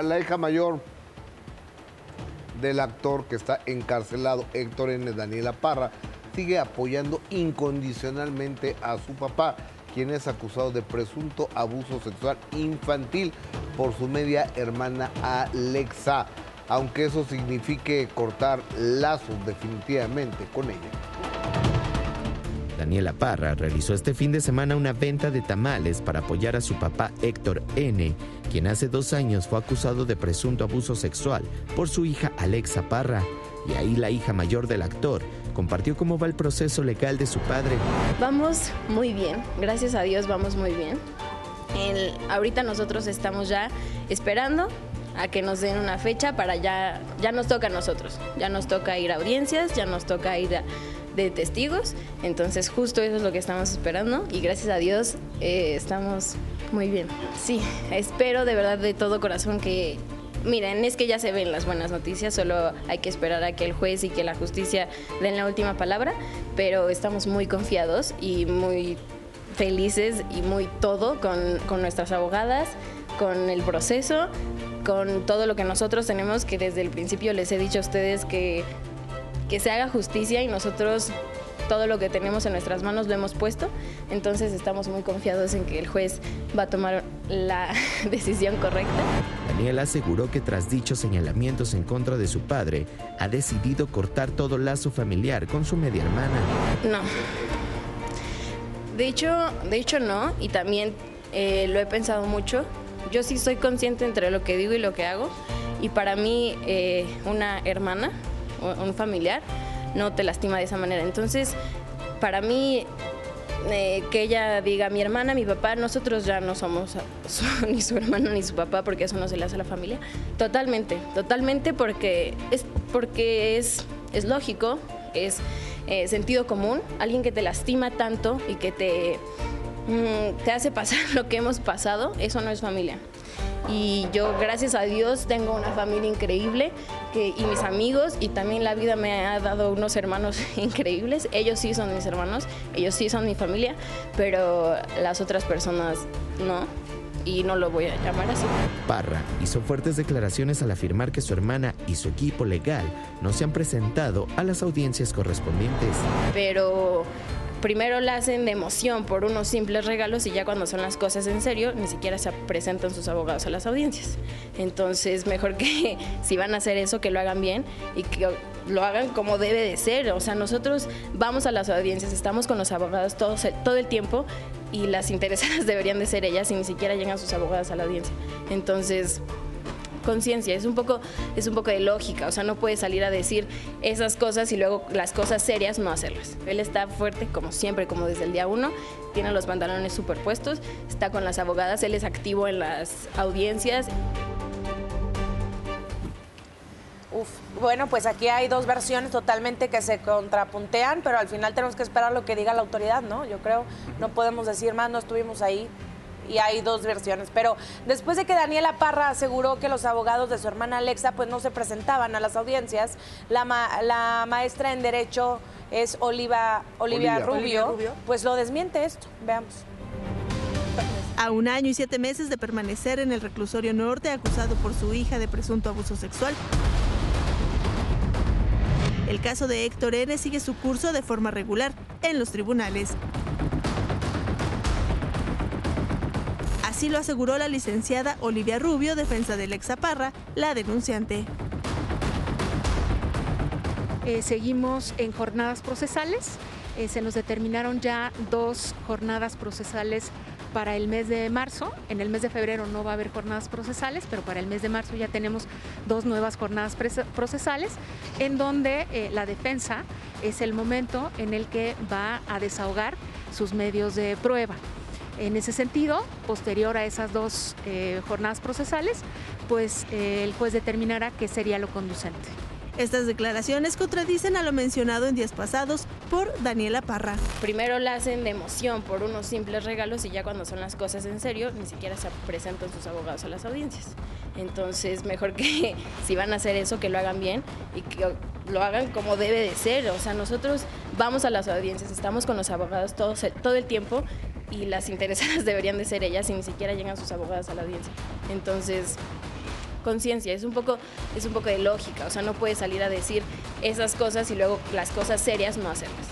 La hija mayor del actor que está encarcelado, Héctor N. Daniela Parra, sigue apoyando incondicionalmente a su papá, quien es acusado de presunto abuso sexual infantil por su media hermana Alexa, aunque eso signifique cortar lazos definitivamente con ella. Daniela Parra realizó este fin de semana una venta de tamales para apoyar a su papá Héctor N., quien hace dos años fue acusado de presunto abuso sexual por su hija Alexa Parra. Y ahí la hija mayor del actor compartió cómo va el proceso legal de su padre. Vamos muy bien, gracias a Dios vamos muy bien. ahorita nosotros estamos ya esperando a que nos den una fecha para ya, ya nos toca a nosotros, ya nos toca ir a audiencias, ya nos toca ir a de testigos. Entonces justo eso es lo que estamos esperando y gracias a Dios eh, estamos muy bien. Sí, espero de verdad de todo corazón que... Miren, es que ya se ven las buenas noticias, solo hay que esperar a que el juez y que la justicia den la última palabra, pero estamos muy confiados y muy felices y muy todo con, con nuestras abogadas, con el proceso, con todo lo que nosotros tenemos, que desde el principio les he dicho a ustedes que que se haga justicia y nosotros todo lo que tenemos en nuestras manos lo hemos puesto, entonces estamos muy confiados en que el juez va a tomar la decisión correcta. Daniel aseguró que tras dichos señalamientos en contra de su padre, ha decidido cortar todo lazo familiar con su media hermana. No. De hecho, de hecho no, y también eh, lo he pensado mucho. Yo sí soy consciente entre lo que digo y lo que hago, y para mí eh, una hermana un familiar, no te lastima de esa manera. Entonces, para mí, eh, que ella diga mi hermana, mi papá, nosotros ya no somos ni su hermano ni su papá porque eso no se le hace a la familia. Totalmente, totalmente porque es, porque es, es lógico, es eh, sentido común, alguien que te lastima tanto y que te, mm, te hace pasar lo que hemos pasado, eso no es familia y yo gracias a Dios tengo una familia increíble y mis amigos y también la vida me ha dado unos hermanos increíbles. Ellos sí son mis hermanos, ellos sí son mi familia, pero las otras personas no y no lo voy a llamar así. Parra hizo fuertes declaraciones al afirmar que su hermana y su equipo legal no se han presentado a las audiencias correspondientes. Pero primero la hacen de emoción por unos simples regalos y ya cuando son las cosas en serio, ni siquiera se presentan sus abogados a las audiencias. Entonces, mejor que si van a hacer eso, que lo hagan bien y que lo hagan como debe de ser. O sea, nosotros vamos a las audiencias, estamos con los abogados todo, el tiempo y las interesadas deberían de ser ellas y ni siquiera llegan sus abogadas a la audiencia. Entonces, conciencia, es un poco es un poco de lógica, o sea, no puede salir a decir esas cosas y luego las cosas serias no hacerlas. Él está fuerte como siempre, como desde el día uno, tiene los pantalones superpuestos, está con las abogadas, él es activo en las audiencias. Uf, bueno, pues aquí hay dos versiones totalmente que se contrapuntean, pero al final tenemos que esperar lo que diga la autoridad, ¿no? Yo creo, no podemos decir más, no estuvimos ahí, y hay dos versiones. Pero después de que Daniela Parra aseguró que los abogados de su hermana Alexa pues no se presentaban a las audiencias, la, la maestra en Derecho es Oliva, Olivia, Rubio, pues lo desmiente esto. Veamos. A un año y siete meses de permanecer en el reclusorio norte acusado por su hija de presunto abuso sexual. El caso de Héctor N sigue su curso de forma regular en los tribunales. Así lo aseguró la licenciada Olivia Rubio, defensa del exaparra, la denunciante. Eh, seguimos en jornadas procesales. Eh, se nos determinaron ya dos jornadas procesales para el mes de marzo. En el mes de febrero no va a haber jornadas procesales, pero para el mes de marzo ya tenemos dos nuevas jornadas procesales en donde eh, la defensa es el momento en el que va a desahogar sus medios de prueba. En ese sentido, posterior a esas dos eh, jornadas procesales, pues eh, el juez determinará qué sería lo conducente. Estas declaraciones contradicen a lo mencionado en días pasados por Daniela Parra. Primero la hacen de emoción por unos simples regalos y ya cuando son las cosas en serio ni siquiera se presentan sus abogados a las audiencias. Entonces mejor que si van a hacer eso que lo hagan bien y que lo hagan como debe de ser. O sea, nosotros vamos a las audiencias, estamos con los abogados todo, todo el tiempo y las interesadas deberían de ser ellas y ni siquiera llegan sus abogadas a la audiencia. Entonces, conciencia, es un poco es un poco de lógica, o sea, no puedes salir a decir esas cosas y luego las cosas serias no hacerlas.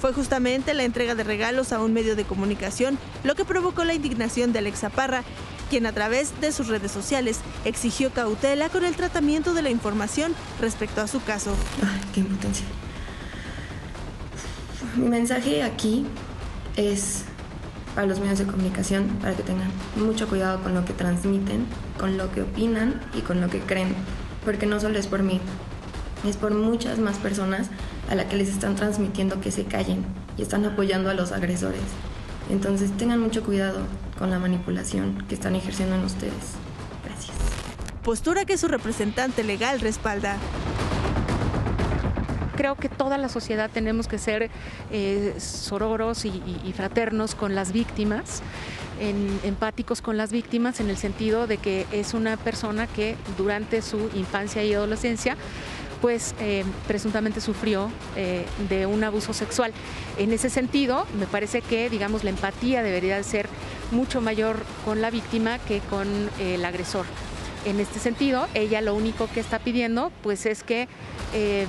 Fue justamente la entrega de regalos a un medio de comunicación lo que provocó la indignación de Alexa Parra, quien a través de sus redes sociales exigió cautela con el tratamiento de la información respecto a su caso. Ay, qué impotencia. Mi mensaje aquí es para los medios de comunicación, para que tengan mucho cuidado con lo que transmiten, con lo que opinan y con lo que creen, porque no solo es por mí, es por muchas más personas a las que les están transmitiendo que se callen y están apoyando a los agresores. Entonces tengan mucho cuidado con la manipulación que están ejerciendo en ustedes. Gracias. Postura que su representante legal respalda creo que toda la sociedad tenemos que ser eh, sororos y, fraternos con las víctimas, empáticos con las víctimas en el sentido de que es una persona que durante su infancia y adolescencia pues eh, presuntamente sufrió eh, de un abuso sexual. En ese sentido, me parece que, digamos, la empatía debería ser mucho mayor con la víctima que con el agresor. En este sentido, ella lo único que está pidiendo, pues, es que eh,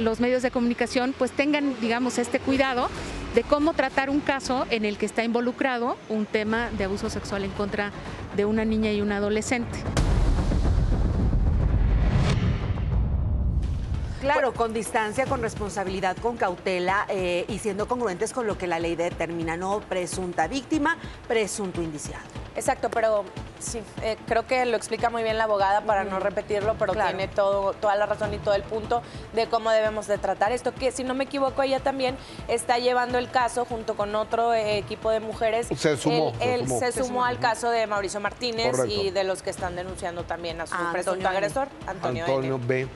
los medios de comunicación, pues, tengan, digamos, este cuidado de cómo tratar un caso en el que está involucrado un tema de abuso sexual en contra de una niña y un adolescente. Claro, con distancia, con responsabilidad, con cautela eh, y siendo congruentes con lo que la ley determina, no presunta víctima, presunto indiciado. Exacto, pero sí, eh, creo que lo explica muy bien la abogada para no repetirlo, pero Claro. tiene todo, toda la razón y todo el punto de cómo debemos de tratar esto, que si no me equivoco ella también está llevando el caso junto con otro eh, equipo de mujeres. Se sumó, Él, se sumó. se Se sumó sumó. al caso de Mauricio Martínez Correcto. y de los que están denunciando también a su A presunto agresor, Antonio. Antonio B.